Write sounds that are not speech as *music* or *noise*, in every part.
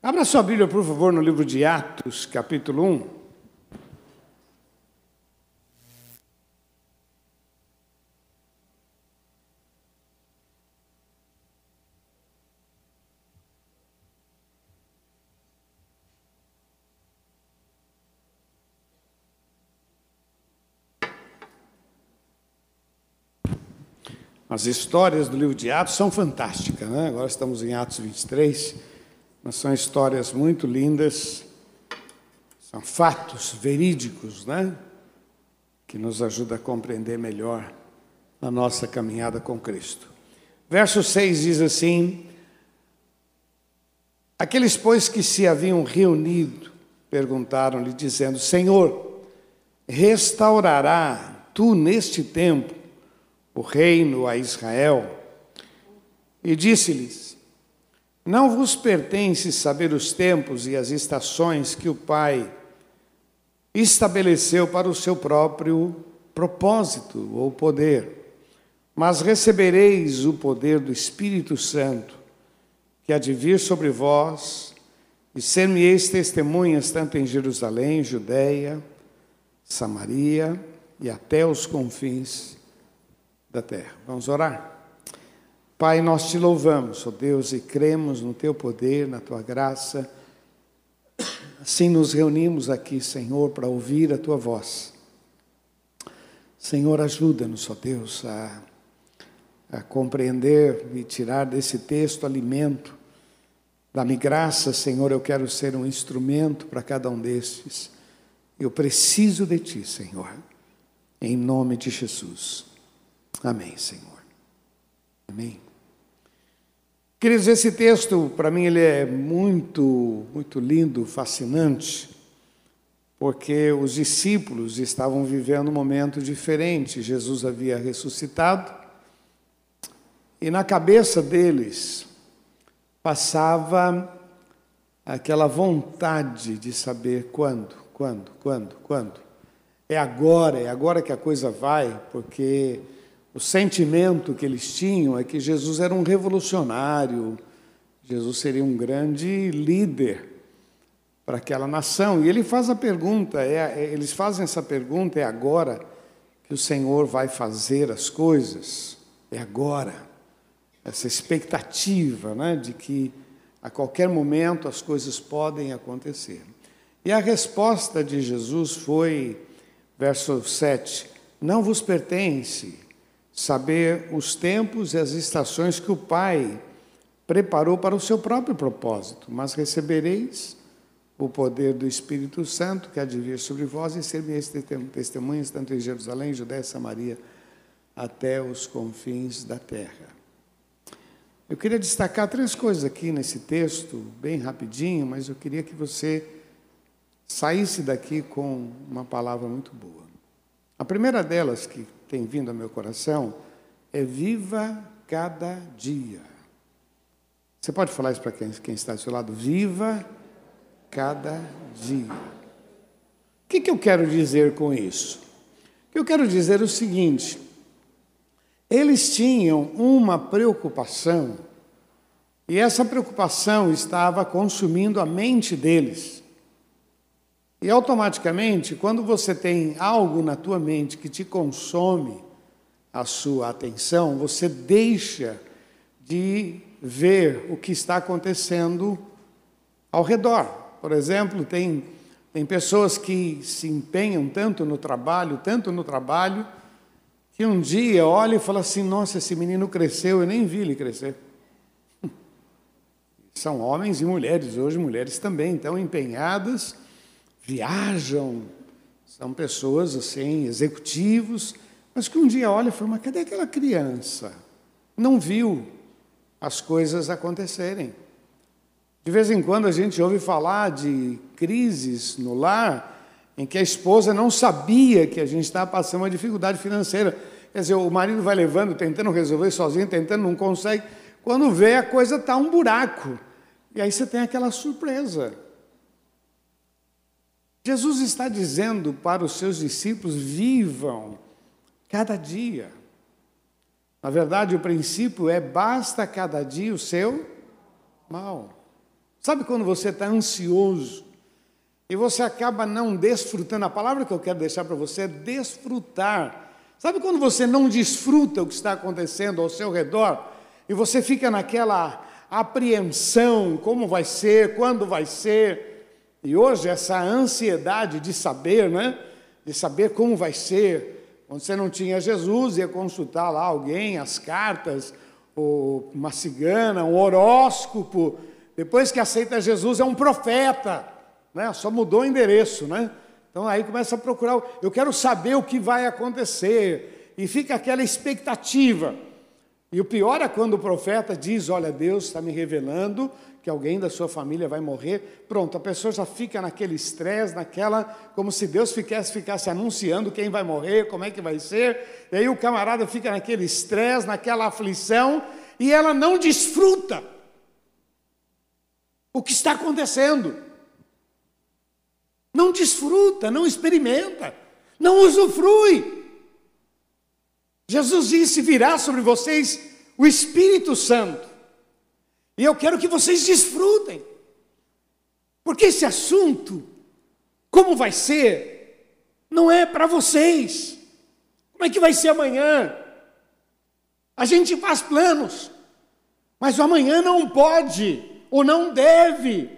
Abra sua Bíblia, por favor, no livro de Atos, capítulo 1. As histórias do livro de Atos são fantásticas, né? Agora estamos em Atos 23, mas são histórias muito lindas, são fatos verídicos, né? Que nos ajuda a compreender melhor a nossa caminhada com Cristo. Verso 6 diz assim: Aqueles, pois, que se haviam reunido, perguntaram-lhe, dizendo: Senhor, restaurará tu neste tempo o reino a Israel. E disse-lhes: Não vos pertence saber os tempos e as estações que o Pai estabeleceu para o seu próprio propósito ou poder, mas recebereis o poder do Espírito Santo, que há de vir sobre vós, e ser-me-eis testemunhas tanto em Jerusalém, Judéia, Samaria e até os confins da terra. Vamos orar? Pai, nós te louvamos, ó Deus, e cremos no teu poder, na tua graça. Assim nos reunimos aqui, Senhor, para ouvir a tua voz. Senhor, ajuda-nos, ó Deus, a, a compreender e tirar desse texto alimento. Dá-me graça, Senhor, eu quero ser um instrumento para cada um destes. Eu preciso de ti, Senhor, em nome de Jesus. Amém, Senhor. Amém. Queridos, esse texto, para mim, ele é muito, muito lindo, fascinante, porque os discípulos estavam vivendo um momento diferente. Jesus havia ressuscitado e na cabeça deles passava aquela vontade de saber quando, quando, quando, quando. É agora, é agora que a coisa vai, porque o sentimento que eles tinham é que Jesus era um revolucionário, Jesus seria um grande líder para aquela nação. E ele faz a pergunta, é, é, eles fazem essa pergunta, é agora que o Senhor vai fazer as coisas? É agora. Essa expectativa né, de que a qualquer momento as coisas podem acontecer. E a resposta de Jesus foi, verso 7, não vos pertence saber os tempos e as estações que o Pai preparou para o seu próprio propósito, mas recebereis o poder do Espírito Santo que há de vir sobre vós e ser minhas testemunhas tanto em Jerusalém, Judéia Samaria, até os confins da terra. Eu queria destacar três coisas aqui nesse texto, bem rapidinho, mas eu queria que você saísse daqui com uma palavra muito boa. A primeira delas, que tem vindo ao meu coração é viva cada dia. Você pode falar isso para quem, quem, está do seu lado? Viva cada dia. O que, que eu quero dizer com isso? Eu quero dizer o seguinte: eles tinham uma preocupação, e essa preocupação estava consumindo a mente deles. E automaticamente, quando você tem algo na tua mente que te consome a sua atenção, você deixa de ver o que está acontecendo ao redor. Por exemplo, tem, tem pessoas que se empenham tanto no trabalho, tanto no trabalho, que um dia olha e fala assim: Nossa, esse menino cresceu, eu nem vi ele crescer. *laughs* São homens e mulheres, hoje mulheres também, estão empenhadas viajam, são pessoas assim, executivos, mas que um dia olha e fala, mas cadê aquela criança? Não viu as coisas acontecerem. De vez em quando a gente ouve falar de crises no lar em que a esposa não sabia que a gente estava passando uma dificuldade financeira. Quer dizer, o marido vai levando, tentando resolver sozinho, tentando, não consegue. Quando vê, a coisa está um buraco. E aí você tem aquela surpresa. Jesus está dizendo para os seus discípulos: vivam cada dia. Na verdade, o princípio é: basta cada dia o seu mal. Sabe quando você está ansioso e você acaba não desfrutando? A palavra que eu quero deixar para você é desfrutar. Sabe quando você não desfruta o que está acontecendo ao seu redor e você fica naquela apreensão: como vai ser, quando vai ser? E hoje essa ansiedade de saber, né? De saber como vai ser. Quando você não tinha Jesus, ia consultar lá alguém, as cartas, uma cigana, um horóscopo. Depois que aceita Jesus, é um profeta, né? Só mudou o endereço, né? Então aí começa a procurar, eu quero saber o que vai acontecer. E fica aquela expectativa. E o pior é quando o profeta diz: Olha, Deus está me revelando que alguém da sua família vai morrer. Pronto, a pessoa já fica naquele estresse, naquela. como se Deus ficasse, ficasse anunciando quem vai morrer, como é que vai ser. E aí o camarada fica naquele estresse, naquela aflição, e ela não desfruta o que está acontecendo. Não desfruta, não experimenta, não usufrui. Jesus disse: virá sobre vocês o Espírito Santo. E eu quero que vocês desfrutem. Porque esse assunto, como vai ser, não é para vocês. Como é que vai ser amanhã? A gente faz planos, mas o amanhã não pode ou não deve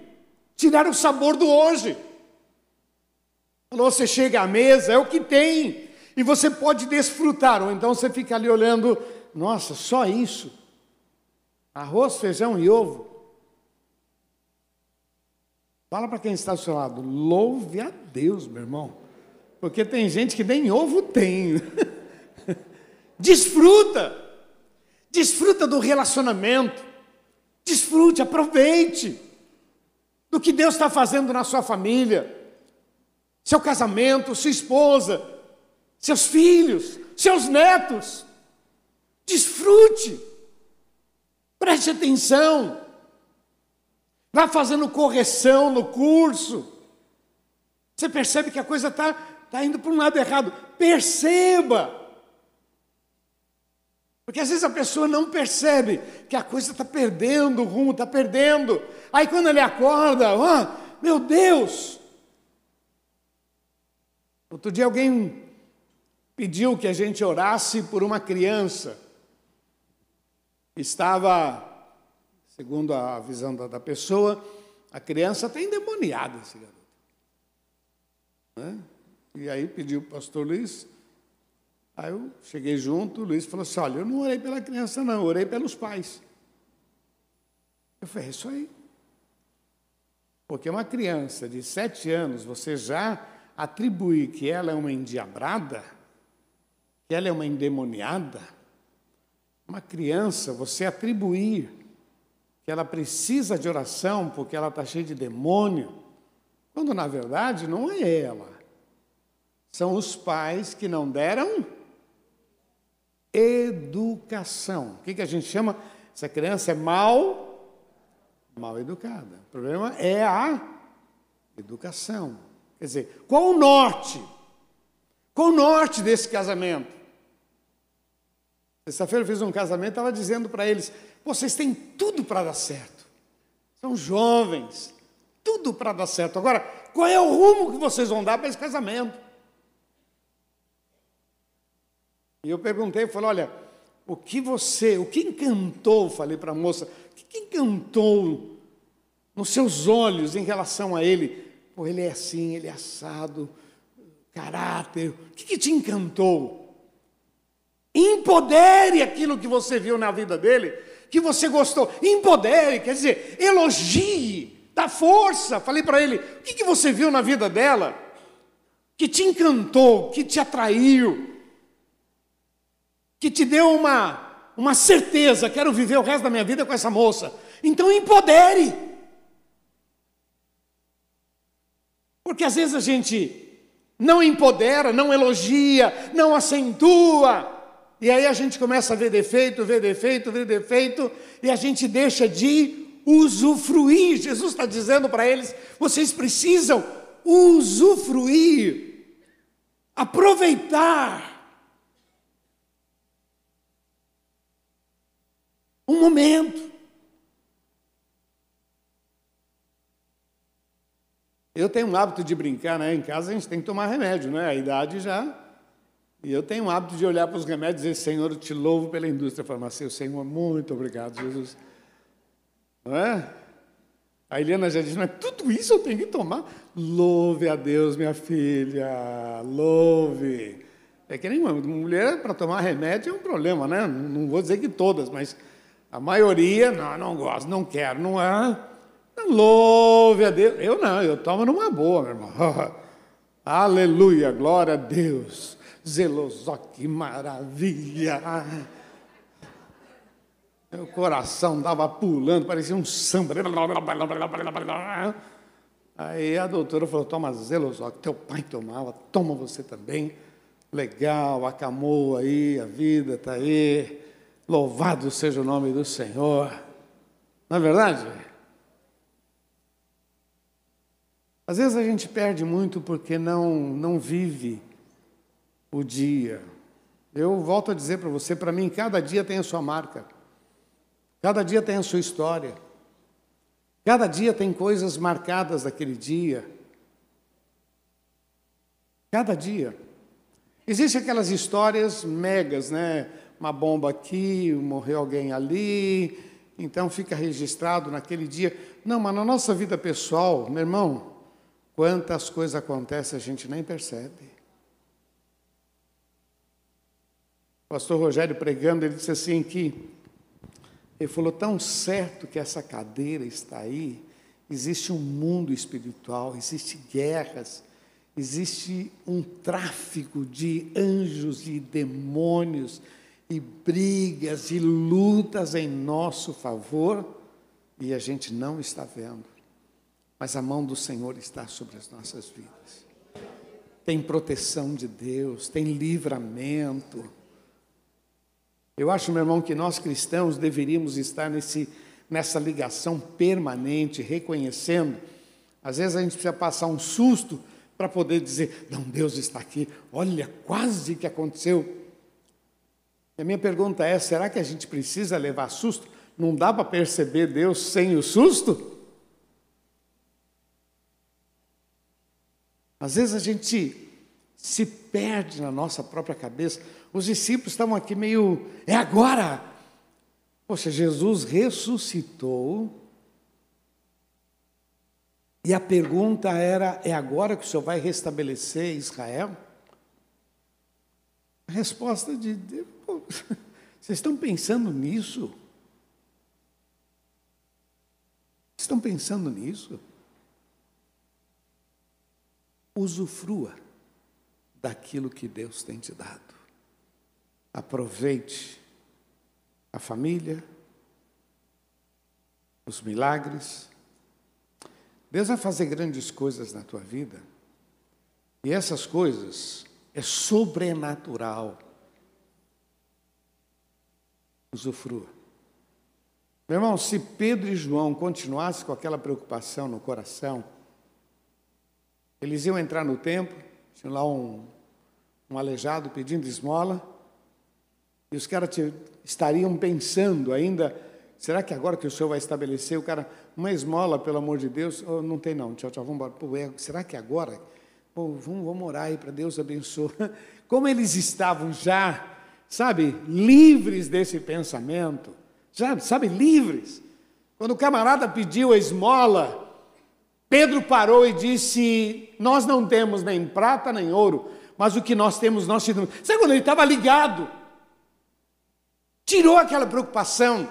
tirar o sabor do hoje. Quando você chega à mesa, é o que tem. E você pode desfrutar, ou então você fica ali olhando, nossa, só isso? Arroz, feijão e ovo. Fala para quem está ao seu lado, louve a Deus, meu irmão. Porque tem gente que nem ovo tem. *laughs* Desfruta. Desfruta do relacionamento. Desfrute, aproveite do que Deus está fazendo na sua família, seu casamento, sua esposa, seus filhos, seus netos. Desfrute, preste atenção, vá fazendo correção no curso. Você percebe que a coisa está tá indo para um lado errado. Perceba. Porque às vezes a pessoa não percebe que a coisa está perdendo o rumo, está perdendo. Aí quando ele acorda, ah, meu Deus! Outro dia alguém pediu que a gente orasse por uma criança. Estava, segundo a visão da, pessoa, a criança está endemoniada, esse garoto. Né? E aí pediu o pastor Luiz. Aí eu cheguei junto, o Luiz falou assim: Olha, eu não orei pela criança, não, eu orei pelos pais. Eu falei: É isso aí. Porque uma criança de sete anos, você já atribuir que ela é uma endiabrada, que ela é uma endemoniada, uma criança, você atribuir que ela precisa de oração porque ela está cheia de demônio, quando na verdade não é ela. São os pais que não deram educação. O que, que a gente chama? Essa criança é mal, mal educada. O problema é a educação. Quer dizer, qual o norte? Qual o norte desse casamento? Sexta-feira eu fiz um casamento, estava dizendo para eles: vocês têm tudo para dar certo. São jovens, tudo para dar certo. Agora, qual é o rumo que vocês vão dar para esse casamento? E eu perguntei, falei, olha, o que você, o que encantou, falei para a moça, o que encantou nos seus olhos em relação a ele? Pô, ele é assim, ele é assado, caráter, o que, que te encantou? Empodere aquilo que você viu na vida dele, que você gostou. Empodere, quer dizer, elogie, dá força. Falei para ele: o que, que você viu na vida dela que te encantou, que te atraiu, que te deu uma, uma certeza: quero viver o resto da minha vida com essa moça. Então empodere. Porque às vezes a gente não empodera, não elogia, não acentua. E aí a gente começa a ver defeito, ver defeito, ver defeito, e a gente deixa de usufruir. Jesus está dizendo para eles: vocês precisam usufruir, aproveitar. Um momento. Eu tenho um hábito de brincar, né? Em casa a gente tem que tomar remédio, né? A idade já. E eu tenho um hábito de olhar para os remédios e dizer, Senhor, eu te louvo pela indústria farmacêutica. Senhor, muito obrigado, Jesus. Não é? A Helena já disse, mas tudo isso eu tenho que tomar? Louve a Deus, minha filha, louve. É que nem uma mulher para tomar remédio é um problema, né? Não vou dizer que todas, mas a maioria, não, não gosto, não quero, não é. Louve a Deus. Eu não, eu tomo numa boa, meu irmão. *laughs* Aleluia, glória a Deus. Zelosó, que maravilha. Meu coração dava pulando, parecia um samba. Aí a doutora falou: toma que teu pai tomava, toma você também. Legal, acamou aí, a vida está aí. Louvado seja o nome do Senhor. Não é verdade? Às vezes a gente perde muito porque não, não vive o dia. Eu volto a dizer para você, para mim, cada dia tem a sua marca. Cada dia tem a sua história. Cada dia tem coisas marcadas daquele dia. Cada dia. Existem aquelas histórias megas, né? Uma bomba aqui, morreu alguém ali, então fica registrado naquele dia. Não, mas na nossa vida pessoal, meu irmão, quantas coisas acontecem a gente nem percebe. O pastor Rogério pregando, ele disse assim que ele falou tão certo que essa cadeira está aí, existe um mundo espiritual, existe guerras, existe um tráfico de anjos e demônios e brigas e lutas em nosso favor e a gente não está vendo. Mas a mão do Senhor está sobre as nossas vidas. Tem proteção de Deus, tem livramento eu acho, meu irmão, que nós cristãos deveríamos estar nesse, nessa ligação permanente, reconhecendo. Às vezes a gente precisa passar um susto para poder dizer: não, Deus está aqui, olha, quase que aconteceu. E a minha pergunta é: será que a gente precisa levar susto? Não dá para perceber Deus sem o susto? Às vezes a gente se perde na nossa própria cabeça. Os discípulos estavam aqui meio, é agora! Poxa, Jesus ressuscitou. E a pergunta era: é agora que o Senhor vai restabelecer Israel? A resposta de Deus, *laughs* vocês estão pensando nisso? Estão pensando nisso? Usufrua daquilo que Deus tem te dado. Aproveite a família, os milagres. Deus vai fazer grandes coisas na tua vida. E essas coisas é sobrenatural. Usufrua. Meu irmão, se Pedro e João continuassem com aquela preocupação no coração, eles iam entrar no templo, tinha lá um, um aleijado pedindo esmola, e os caras estariam pensando ainda, será que agora que o senhor vai estabelecer, o cara, uma esmola, pelo amor de Deus, oh, não tem não, tchau, tchau, vamos embora. Pô, é, será que agora? Pô, vamos, vamos orar aí para Deus abençoe. *laughs* Como eles estavam já, sabe, livres desse pensamento, já, sabe, livres. Quando o camarada pediu a esmola, Pedro parou e disse: Nós não temos nem prata nem ouro, mas o que nós temos, nós te damos. Sabe quando ele estava ligado? Tirou aquela preocupação.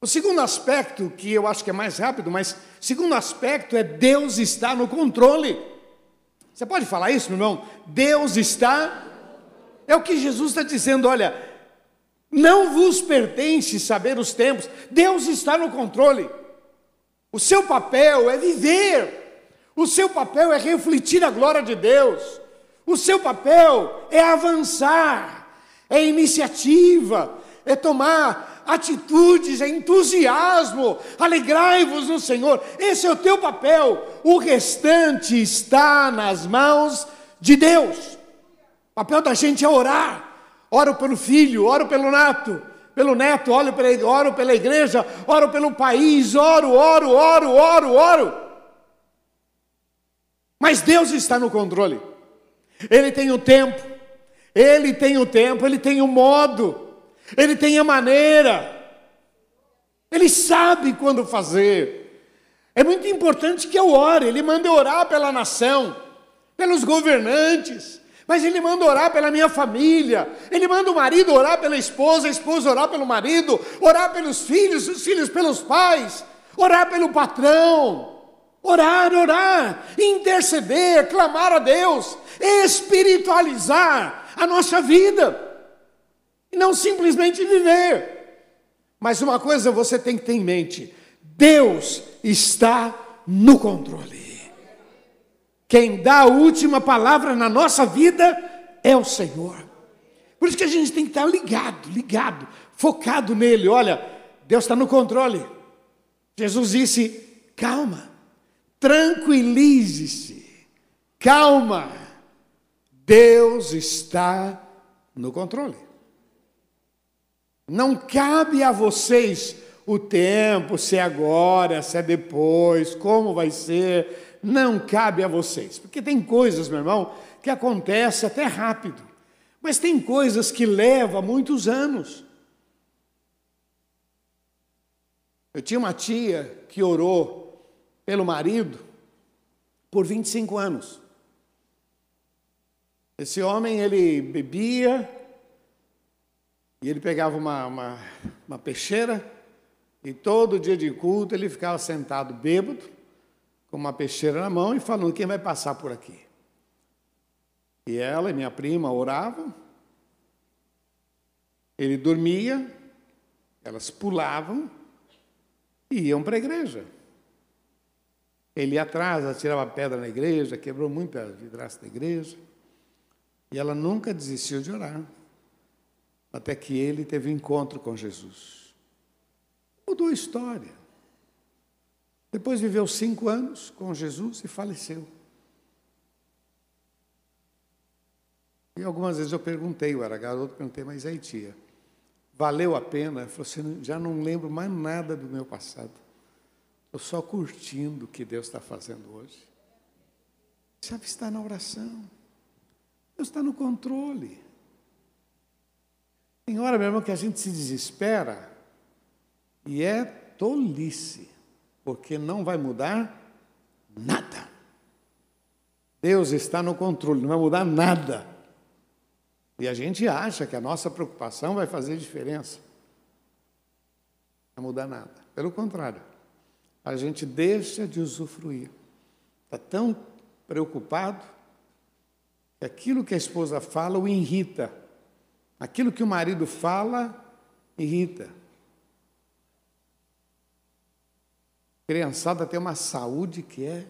O segundo aspecto, que eu acho que é mais rápido, mas segundo aspecto é Deus está no controle. Você pode falar isso, meu irmão? Deus está. É o que Jesus está dizendo, olha, não vos pertence saber os tempos, Deus está no controle. O seu papel é viver, o seu papel é refletir a glória de Deus, o seu papel é avançar, é iniciativa, é tomar atitudes, é entusiasmo, alegrai-vos no Senhor, esse é o teu papel, o restante está nas mãos de Deus. O papel da gente é orar, oro pelo filho, oro pelo nato, pelo neto, oro pela, oro pela igreja, oro pelo país, oro, oro, oro, oro, oro. Mas Deus está no controle. Ele tem o tempo, ele tem o tempo, ele tem o modo, ele tem a maneira, ele sabe quando fazer. É muito importante que eu ore, ele manda orar pela nação, pelos governantes, mas ele manda orar pela minha família, ele manda o marido orar pela esposa, a esposa orar pelo marido, orar pelos filhos, os filhos pelos pais, orar pelo patrão. Orar, orar, interceder, clamar a Deus, espiritualizar a nossa vida, e não simplesmente viver. Mas uma coisa você tem que ter em mente: Deus está no controle. Quem dá a última palavra na nossa vida é o Senhor. Por isso que a gente tem que estar ligado, ligado, focado nele. Olha, Deus está no controle. Jesus disse: calma, tranquilize-se, calma, Deus está no controle. Não cabe a vocês o tempo, se é agora, se é depois, como vai ser, não cabe a vocês. Porque tem coisas, meu irmão, que acontecem até rápido, mas tem coisas que levam muitos anos. Eu tinha uma tia que orou pelo marido por 25 anos. Esse homem, ele bebia, e ele pegava uma, uma, uma peixeira, e todo dia de culto ele ficava sentado bêbado, com uma peixeira na mão e falando: quem vai passar por aqui? E ela e minha prima oravam, ele dormia, elas pulavam e iam para a igreja. Ele ia atrás, atirava pedra na igreja, quebrou muita vidraça da igreja. E ela nunca desistiu de orar, até que ele teve um encontro com Jesus. Mudou a história. Depois viveu cinco anos com Jesus e faleceu. E algumas vezes eu perguntei, eu era garoto, perguntei, mas aí tia, valeu a pena? Ele falou assim, já não lembro mais nada do meu passado. Estou só curtindo o que Deus está fazendo hoje. Sabe, está na oração. Deus está no controle. Tem hora, meu irmão, que a gente se desespera e é tolice, porque não vai mudar nada. Deus está no controle, não vai mudar nada. E a gente acha que a nossa preocupação vai fazer diferença. Não vai mudar nada. Pelo contrário, a gente deixa de usufruir. Está tão preocupado que aquilo que a esposa fala o irrita. Aquilo que o marido fala irrita. Criançada tem uma saúde que é,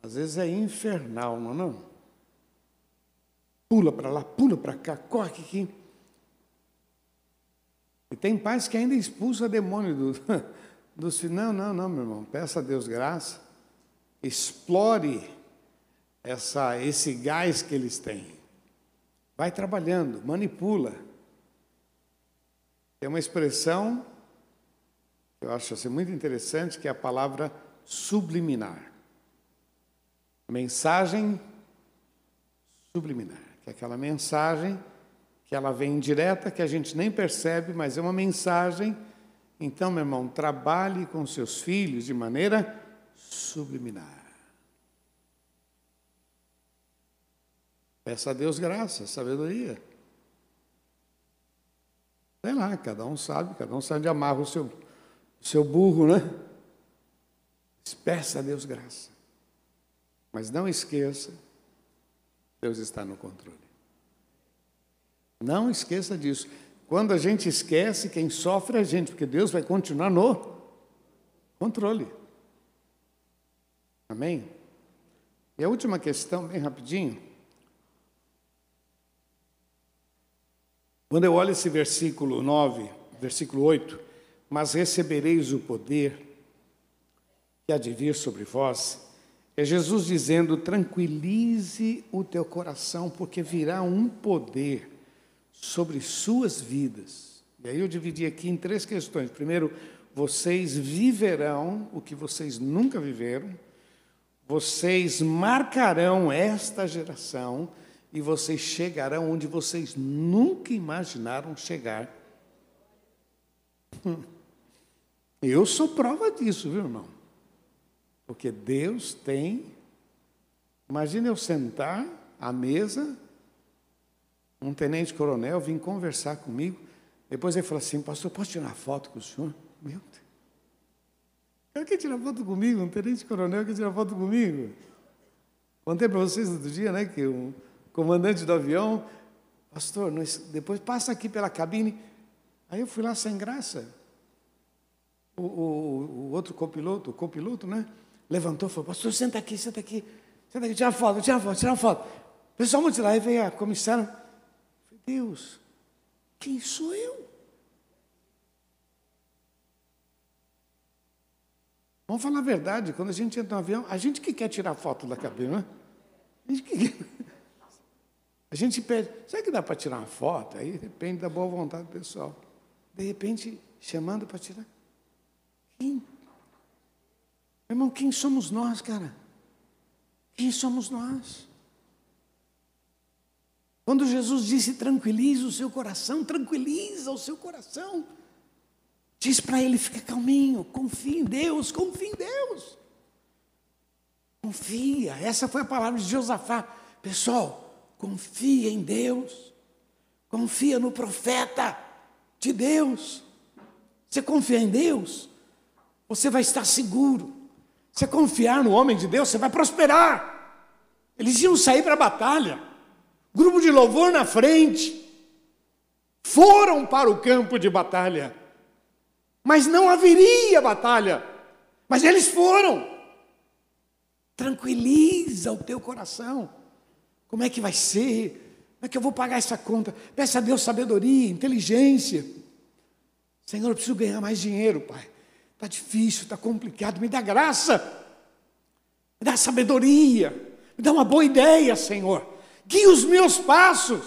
às vezes é infernal, não é? Não? Pula para lá, pula para cá, corre aqui. E tem pais que ainda expulsam demônio do, *laughs* dos filhos. Não, não, não, meu irmão. Peça a Deus graça. Explore essa, esse gás que eles têm. Vai trabalhando, manipula. Tem uma expressão eu acho assim, muito interessante, que é a palavra subliminar. Mensagem subliminar, que é aquela mensagem que ela vem direta, que a gente nem percebe, mas é uma mensagem. Então, meu irmão, trabalhe com seus filhos de maneira subliminar. Peça a Deus graça, sabedoria. Sei lá, cada um sabe, cada um sabe onde amarra o seu, seu burro, né? Peça a Deus graça. Mas não esqueça, Deus está no controle. Não esqueça disso. Quando a gente esquece, quem sofre é a gente, porque Deus vai continuar no controle. Amém? E a última questão, bem rapidinho. Quando eu olho esse versículo 9, versículo 8, mas recebereis o poder que há de vir sobre vós. É Jesus dizendo: tranquilize o teu coração, porque virá um poder sobre suas vidas. E aí eu dividi aqui em três questões. Primeiro, vocês viverão o que vocês nunca viveram. vocês marcarão esta geração e vocês chegarão onde vocês nunca imaginaram chegar. Hum. Eu sou prova disso, viu, irmão? Porque Deus tem. Imagina eu sentar à mesa, um tenente-coronel vir conversar comigo, depois ele falou assim: Pastor, posso tirar foto com o senhor? Meu Deus. Ele quer tirar foto comigo, um tenente-coronel quer tirar foto comigo. Contei para vocês outro dia, né, que o comandante do avião, pastor, depois passa aqui pela cabine. Aí eu fui lá sem graça. O, o, o outro copiloto, o copiloto, né, levantou e falou, pastor, senta aqui, senta aqui, senta aqui, tira foto, tira foto, tira foto. Pessoal, vamos tirar. Aí veio a comissária. Deus, quem sou eu? Vamos falar a verdade, quando a gente entra no avião, a gente que quer tirar foto da cabine, né? A gente que A gente pede, será que dá para tirar uma foto? Aí depende da boa vontade do pessoal. De repente, chamando para tirar. Quem? Meu irmão, quem somos nós, cara? Quem somos nós? Quando Jesus disse tranquiliza o seu coração, tranquiliza o seu coração. Diz para ele: fica calminho, confia em Deus, confia em Deus. Confia, essa foi a palavra de Josafá. Pessoal, confia em Deus, confia no profeta de Deus. Você confia em Deus, você vai estar seguro. Você confiar no homem de Deus, você vai prosperar. Eles iam sair para a batalha, grupo de louvor na frente, foram para o campo de batalha mas não haveria batalha. Mas eles foram. Tranquiliza o teu coração. Como é que vai ser? Como é que eu vou pagar essa conta? Peça a Deus sabedoria, inteligência. Senhor, eu preciso ganhar mais dinheiro, Pai. Está difícil, está complicado. Me dá graça. Me dá sabedoria. Me dá uma boa ideia, Senhor. Guia os meus passos.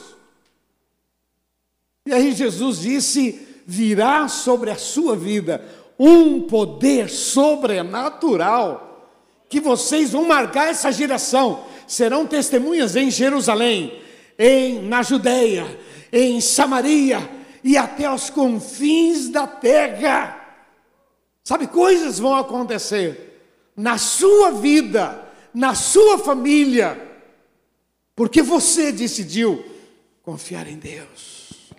E aí Jesus disse: virá sobre a sua vida um poder sobrenatural que vocês vão marcar essa geração. Serão testemunhas em Jerusalém, em na Judeia, em Samaria e até aos confins da terra. Sabe, coisas vão acontecer na sua vida, na sua família, porque você decidiu confiar em Deus.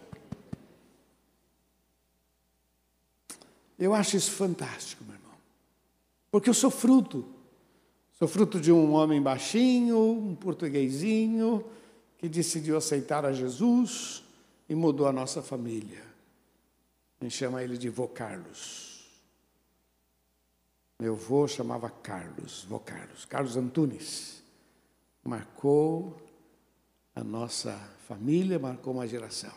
Eu acho isso fantástico, meu irmão. Porque eu sou fruto. Sou fruto de um homem baixinho, um portuguesinho, que decidiu aceitar a Jesus e mudou a nossa família. A gente chama ele de vô Carlos. Meu vô chamava Carlos, vô Carlos, Carlos Antunes. Marcou a nossa família, marcou uma geração.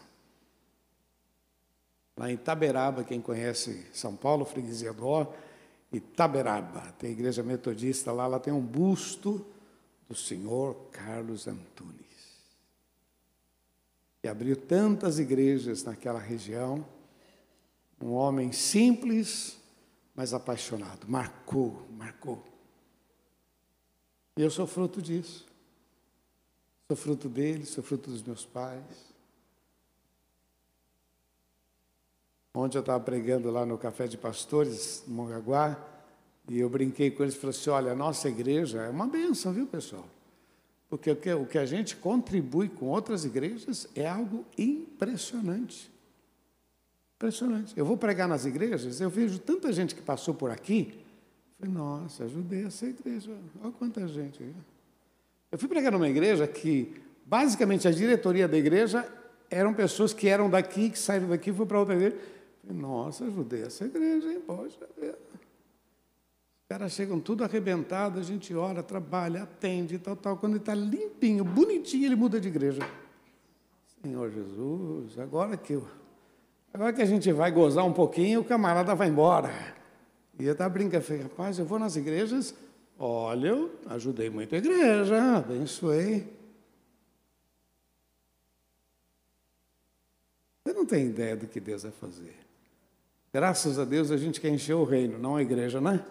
Lá em Itaberaba, quem conhece São Paulo, freguesia do Ó, Itaberaba, tem a igreja metodista lá, lá tem um busto do senhor Carlos Antunes. E abriu tantas igrejas naquela região, um homem simples, mas apaixonado, marcou, marcou. E eu sou fruto disso. Sou fruto dele, sou fruto dos meus pais. Ontem eu estava pregando lá no Café de Pastores, em Mongaguá, e eu brinquei com eles e falei assim: olha, a nossa igreja é uma benção, viu, pessoal? Porque o que, a gente contribui com outras igrejas é algo impressionante. Impressionante. Eu vou pregar nas igrejas, eu vejo tanta gente que passou por aqui. Falei, nossa, ajudei essa igreja. Olha quanta gente. Eu fui pregar numa igreja que, basicamente, a diretoria da igreja eram pessoas que eram daqui, que saíram daqui e foram para outra igreja. Nossa, ajudei essa igreja, hein? Poxa vida. Os caras chegam tudo arrebentado, a gente ora, trabalha, atende, tal, tal. Quando ele está limpinho, bonitinho, ele muda de igreja. Senhor Jesus, agora que, eu, agora que a gente vai gozar um pouquinho, o camarada vai embora. E eu estava brincando, falei, rapaz, eu vou nas igrejas, olha, eu ajudei muito a igreja, abençoei. Você não tem ideia do que Deus vai fazer. Graças a Deus a gente quer encher o reino, não a igreja, né?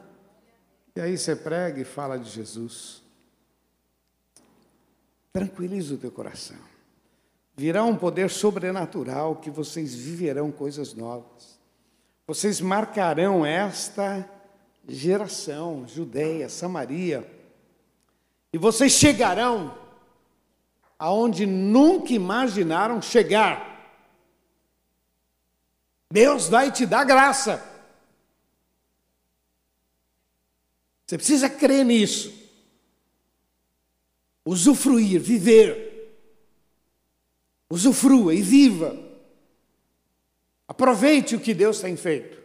E aí você prega e fala de Jesus. Tranquiliza o teu coração. Virá um poder sobrenatural que vocês viverão coisas novas. Vocês marcarão esta geração, Judeia, Samaria, e vocês chegarão aonde nunca imaginaram chegar. Deus vai te dar graça. Você precisa crer nisso. Usufruir, viver. Usufrua e viva. Aproveite o que Deus tem feito.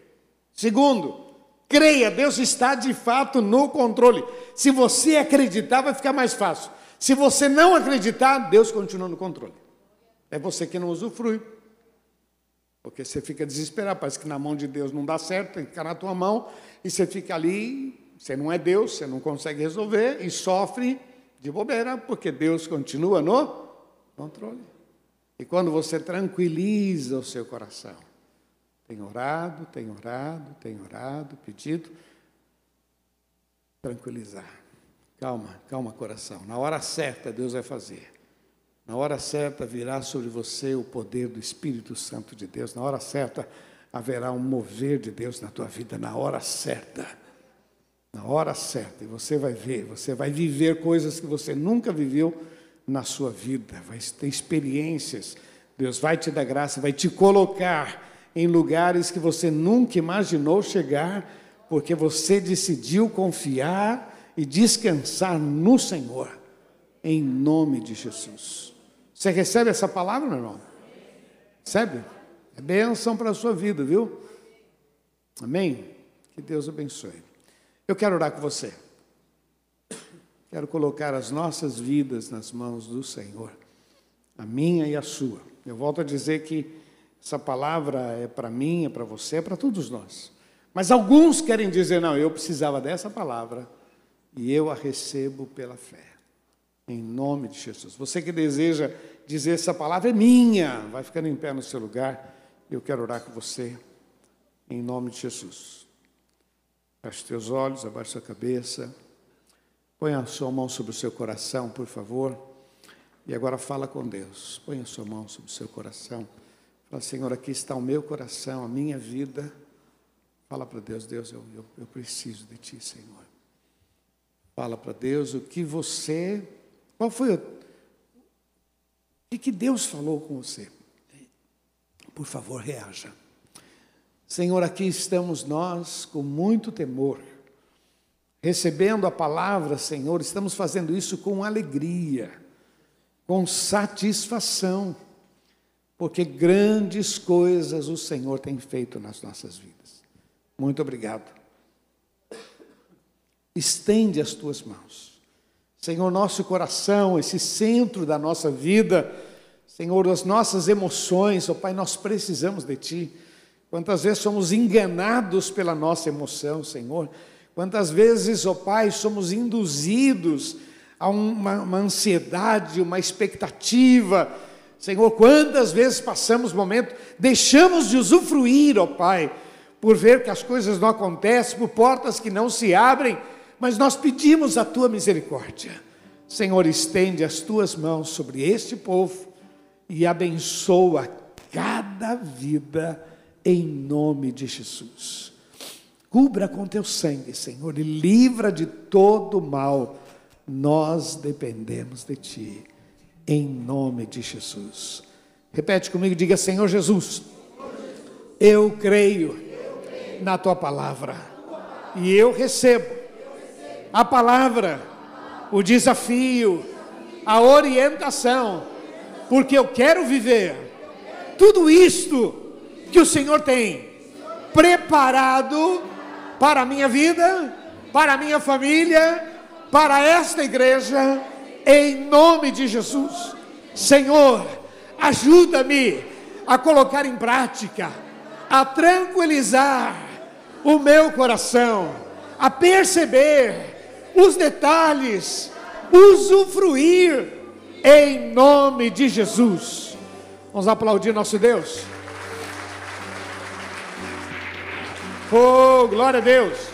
Segundo, creia, Deus está de fato no controle. Se você acreditar, vai ficar mais fácil. Se você não acreditar, Deus continua no controle. É você que não usufrui. Porque você fica desesperado, parece que na mão de Deus não dá certo, tem que ficar na tua mão, e você fica ali, você não é Deus, você não consegue resolver, e sofre de bobeira, porque Deus continua no controle. E quando você tranquiliza o seu coração, tem orado, tem orado, tem orado, pedido, tranquilizar. Calma, calma, coração. Na hora certa, Deus vai fazer. Na hora certa virá sobre você o poder do Espírito Santo de Deus. Na hora certa haverá um mover de Deus na tua vida. Na hora certa. Na hora certa. E você vai ver, você vai viver coisas que você nunca viveu na sua vida. Vai ter experiências. Deus vai te dar graça, vai te colocar em lugares que você nunca imaginou chegar, porque você decidiu confiar e descansar no Senhor, em nome de Jesus. Você recebe essa palavra, meu irmão? Recebe? É bênção para a sua vida, viu? Amém? Que Deus abençoe. Eu quero orar com você. Quero colocar as nossas vidas nas mãos do Senhor, a minha e a sua. Eu volto a dizer que essa palavra é para mim, é para você, é para todos nós. Mas alguns querem dizer, não, eu precisava dessa palavra e eu a recebo pela fé. Em nome de Jesus. Você que deseja dizer essa palavra é minha, vai ficando em pé no seu lugar. Eu quero orar com você, em nome de Jesus. Feche teus olhos, abaixe sua cabeça. Põe a sua mão sobre o seu coração, por favor. E agora fala com Deus. Põe a sua mão sobre o seu coração. Fala, Senhor, aqui está o meu coração, a minha vida. Fala para Deus, Deus, eu, eu, eu preciso de Ti, Senhor. Fala para Deus o que você. Qual foi o. O que Deus falou com você? Por favor, reaja. Senhor, aqui estamos nós com muito temor, recebendo a palavra, Senhor, estamos fazendo isso com alegria, com satisfação, porque grandes coisas o Senhor tem feito nas nossas vidas. Muito obrigado estende as tuas mãos. Senhor, nosso coração, esse centro da nossa vida, Senhor, as nossas emoções, ó oh, Pai, nós precisamos de Ti. Quantas vezes somos enganados pela nossa emoção, Senhor. Quantas vezes, ó oh, Pai, somos induzidos a uma, uma ansiedade, uma expectativa. Senhor, quantas vezes passamos momento, deixamos de usufruir, ó oh, Pai, por ver que as coisas não acontecem, por portas que não se abrem, mas nós pedimos a tua misericórdia. Senhor, estende as tuas mãos sobre este povo e abençoa cada vida em nome de Jesus. Cubra com teu sangue, Senhor, e livra de todo mal. Nós dependemos de ti, em nome de Jesus. Repete comigo, diga: Senhor Jesus, eu creio na tua palavra e eu recebo a palavra, o desafio, a orientação, porque eu quero viver tudo isto que o Senhor tem preparado para a minha vida, para a minha família, para esta igreja, em nome de Jesus. Senhor, ajuda-me a colocar em prática, a tranquilizar o meu coração, a perceber os detalhes, usufruir em nome de Jesus. Vamos aplaudir nosso Deus. Oh, glória a Deus.